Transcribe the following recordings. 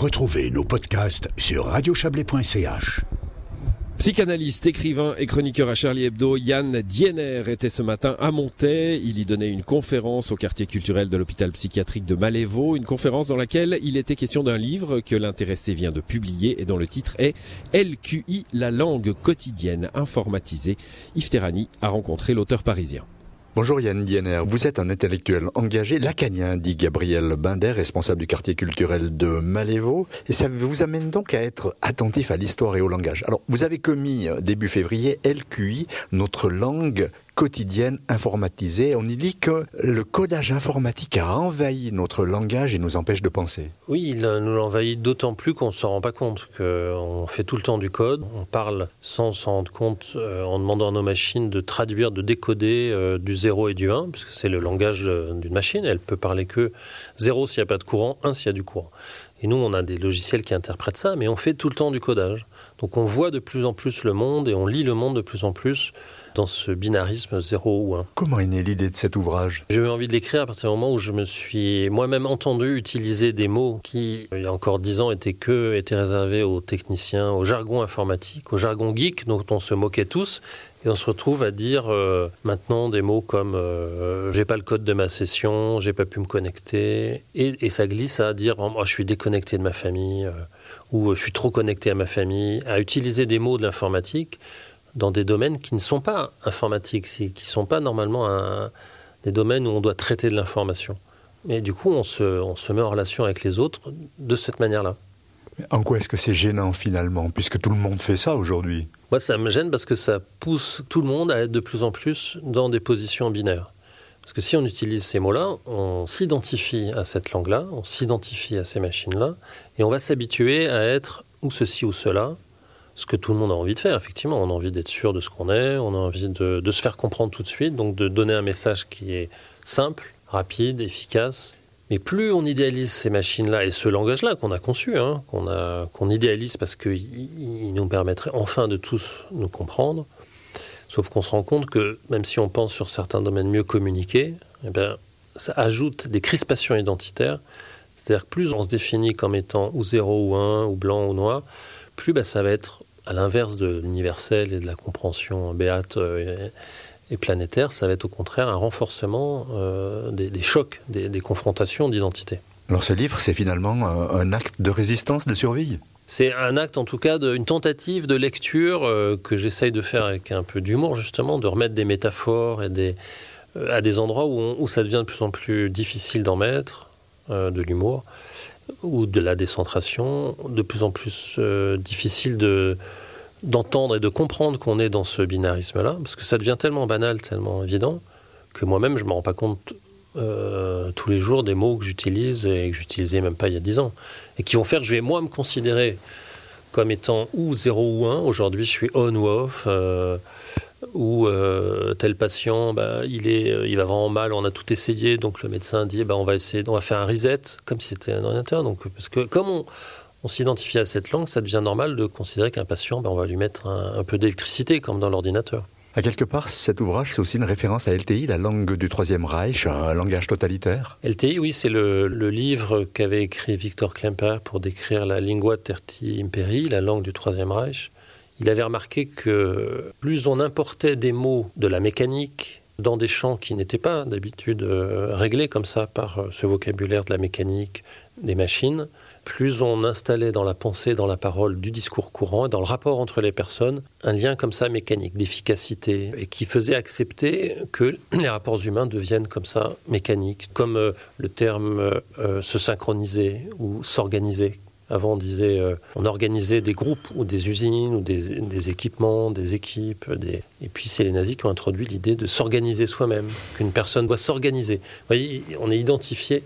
Retrouvez nos podcasts sur radiochablais.ch. Psychanalyste, écrivain et chroniqueur à Charlie Hebdo, Yann Diener était ce matin à Montaix. Il y donnait une conférence au quartier culturel de l'hôpital psychiatrique de Malévo, une conférence dans laquelle il était question d'un livre que l'intéressé vient de publier et dont le titre est LQI, la langue quotidienne informatisée. Yves Terrani a rencontré l'auteur parisien. Bonjour Yann Diener, vous êtes un intellectuel engagé lacanien, dit Gabriel Binder, responsable du quartier culturel de Malévo, et ça vous amène donc à être attentif à l'histoire et au langage. Alors, vous avez commis début février LQI, notre langue quotidienne informatisée. On y lit que le codage informatique a envahi notre langage et nous empêche de penser. Oui, il nous l'envahit d'autant plus qu'on ne se rend pas compte qu'on fait tout le temps du code. On parle sans s'en rendre compte euh, en demandant à nos machines de traduire, de décoder euh, du 0 et du 1, puisque c'est le langage euh, d'une machine. Elle peut parler que 0 s'il n'y a pas de courant, 1 s'il y a du courant. Et nous, on a des logiciels qui interprètent ça, mais on fait tout le temps du codage. Donc on voit de plus en plus le monde et on lit le monde de plus en plus dans ce binarisme 0 ou 1. Comment est née l'idée de cet ouvrage? J'ai eu envie de l'écrire à partir du moment où je me suis moi-même entendu utiliser des mots qui, il y a encore dix ans, étaient que étaient réservés aux techniciens, au jargon informatique, au jargon geek dont on se moquait tous. Et on se retrouve à dire euh, maintenant des mots comme euh, j'ai pas le code de ma session, j'ai pas pu me connecter, et, ça glisse à dire oh, je suis déconnecté de ma famille, euh, ou je suis trop connecté à ma famille, à utiliser des mots de l'informatique dans des domaines qui ne sont pas informatiques, qui ne sont pas normalement des domaines où on doit traiter de l'information. Et du coup, on se, on se met en relation avec les autres de cette manière-là. En quoi est-ce que c'est gênant finalement, puisque tout le monde fait ça aujourd'hui? Moi, ça me gêne parce que ça pousse tout le monde à être de plus en plus dans des positions binaires. Parce que si on utilise ces mots-là, on s'identifie à cette langue-là, on s'identifie à ces machines-là, et on va s'habituer à être ou ceci ou cela, ce que tout le monde a envie de faire, effectivement. On a envie d'être sûr de ce qu'on est, on a envie de, se faire comprendre tout de suite, donc de donner un message qui est simple, rapide, efficace. Mais plus on idéalise ces machines-là et ce langage-là qu'on a conçu, hein, qu'on idéalise parce qu'il nous permettrait enfin de tous nous comprendre, sauf qu'on se rend compte que même si on pense sur certains domaines mieux communiquer, eh bien, ça ajoute des crispations identitaires. C'est-à-dire que plus on se définit comme étant ou zéro ou un, ou blanc ou noir, plus bah, ça va être à l'inverse de l'universel et de la compréhension béate euh, et, planétaire, ça va être au contraire un renforcement euh, des, chocs, des, confrontations d'identité. Alors ce livre, c'est finalement un, acte de résistance, de survie? C'est un acte, en tout cas, d'une tentative de lecture euh, que j'essaye de faire avec un peu d'humour, justement, de remettre des métaphores et des, à des endroits où, où, ça devient de plus en plus difficile d'en mettre, de l'humour ou de la décentration, de plus en plus euh, difficile de, d'entendre et de comprendre qu'on est dans ce binarisme-là, parce que ça devient tellement banal, tellement évident, que moi-même, je ne me rends pas compte euh, tous les jours des mots que j'utilise et que j'utilisais même pas il y a dix ans, et qui vont faire que je vais moi me considérer comme étant ou 0 ou 1. Aujourd'hui, je suis on ou off. Euh, ou euh, tel patient, bah, il, est, euh, il va vraiment mal, on a tout essayé, donc le médecin dit bah, on va essayer, on va faire un reset, comme si c'était un ordinateur. Donc, parce que comme on, on s'identifie à cette langue, ça devient normal de considérer qu'un patient, bah, on va lui mettre un, peu d'électricité, comme dans l'ordinateur. À quelque part, cet ouvrage, c'est aussi une référence à LTI, la langue du Troisième Reich, un langage totalitaire. LTI, oui, c'est le, le, livre qu'avait écrit Victor Klemper pour décrire la lingua terti imperi, la langue du Troisième Reich il avait remarqué que plus on importait des mots de la mécanique dans des champs qui n'étaient pas d'habitude euh, réglés comme ça par euh, ce vocabulaire de la mécanique des machines, plus on installait dans la pensée, dans la parole du discours courant, dans le rapport entre les personnes, un lien comme ça mécanique, d'efficacité, et qui faisait accepter que les rapports humains deviennent comme ça mécaniques, comme euh, le terme se synchroniser ou s'organiser, avant, on disait, euh, on organisait des groupes ou des usines ou des, équipements, des équipes. Et puis, c'est les nazis qui ont introduit l'idée de s'organiser soi-même, qu'une personne doit s'organiser. Vous voyez, on est identifié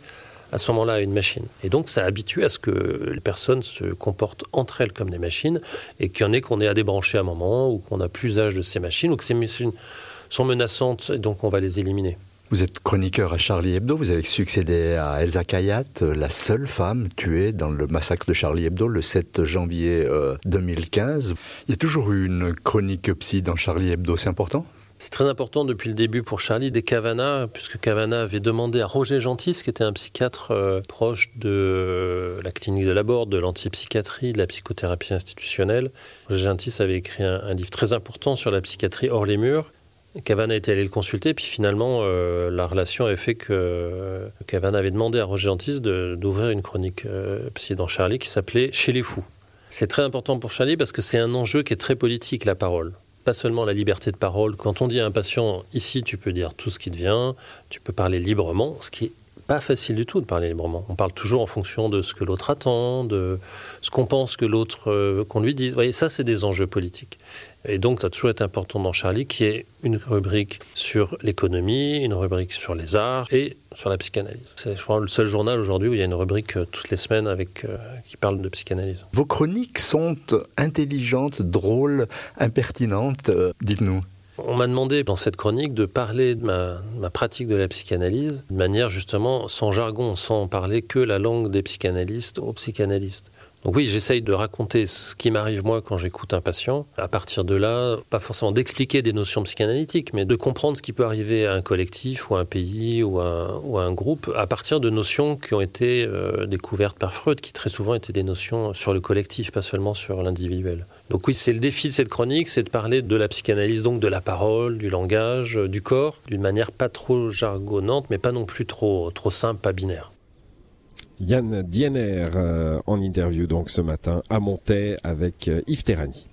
à ce moment-là à une machine. Et donc, ça habitue à ce que les personnes se comportent entre elles comme des machines et qu'il y en ait qu'on ait à débrancher à un moment ou qu'on n'a plus usage de ces machines ou que ces machines sont menaçantes et donc on va les éliminer. Vous êtes chroniqueur à Charlie Hebdo, vous avez succédé à Elsa Kayat, la seule femme tuée dans le massacre de Charlie Hebdo le 7 janvier 2015. Euh, Il y a toujours eu une chronique psy dans Charlie Hebdo, c'est important? C'est très important depuis le début pour Charlie des Cavana, puisque Cavana avait demandé à Roger Gentis, qui était un psychiatre euh, proche de la clinique de la Borde, de l'antipsychiatrie, de la psychothérapie institutionnelle. Roger Gentis avait écrit un, livre très important sur la psychiatrie hors les murs. Cavana était allé le consulter, puis finalement, euh, la relation avait fait que euh, Cavana avait demandé à Roger Gentis d'ouvrir une chronique psy dans Charlie qui s'appelait Chez les fous. C'est très important pour Charlie parce que c'est un enjeu qui est très politique, la parole pas seulement la liberté de parole. Quand on dit à un patient, ici, tu peux dire tout ce qui te vient, tu peux parler librement, ce qui est pas facile du tout de parler librement. On parle toujours en fonction de ce que l'autre attend, de ce qu'on pense que l'autre euh, qu'on lui dise. Vous voyez, ça, c'est des enjeux politiques. Et donc, ça a toujours été important dans Charlie, qui est une rubrique sur l'économie, une rubrique sur les arts et sur la psychanalyse. C'est, je crois, le seul journal aujourd'hui où il y a une rubrique euh, toutes les semaines avec, euh, qui parle de psychanalyse. Vos chroniques sont intelligentes, drôles, impertinentes. dites-nous. On m'a demandé dans cette chronique de parler de ma, pratique de la psychanalyse de manière justement sans jargon, sans parler que la langue des psychanalystes aux psychanalystes. Donc oui, j'essaye de raconter ce qui m'arrive moi quand j'écoute un patient. À partir de là, pas forcément d'expliquer des notions psychanalytiques, mais de comprendre ce qui peut arriver à un collectif ou à un pays ou à un, groupe à partir de notions qui ont été euh, découvertes par Freud, qui très souvent étaient des notions sur le collectif, pas seulement sur l'individuel. Donc oui, c'est le défi de cette chronique, c'est de parler de la psychanalyse, donc de la parole, du langage, du corps, d'une manière pas trop jargonnante, mais pas non plus trop, trop simple, pas binaire. Yann Diener euh, en interview donc ce matin à Montaix avec euh, Yves Terrani.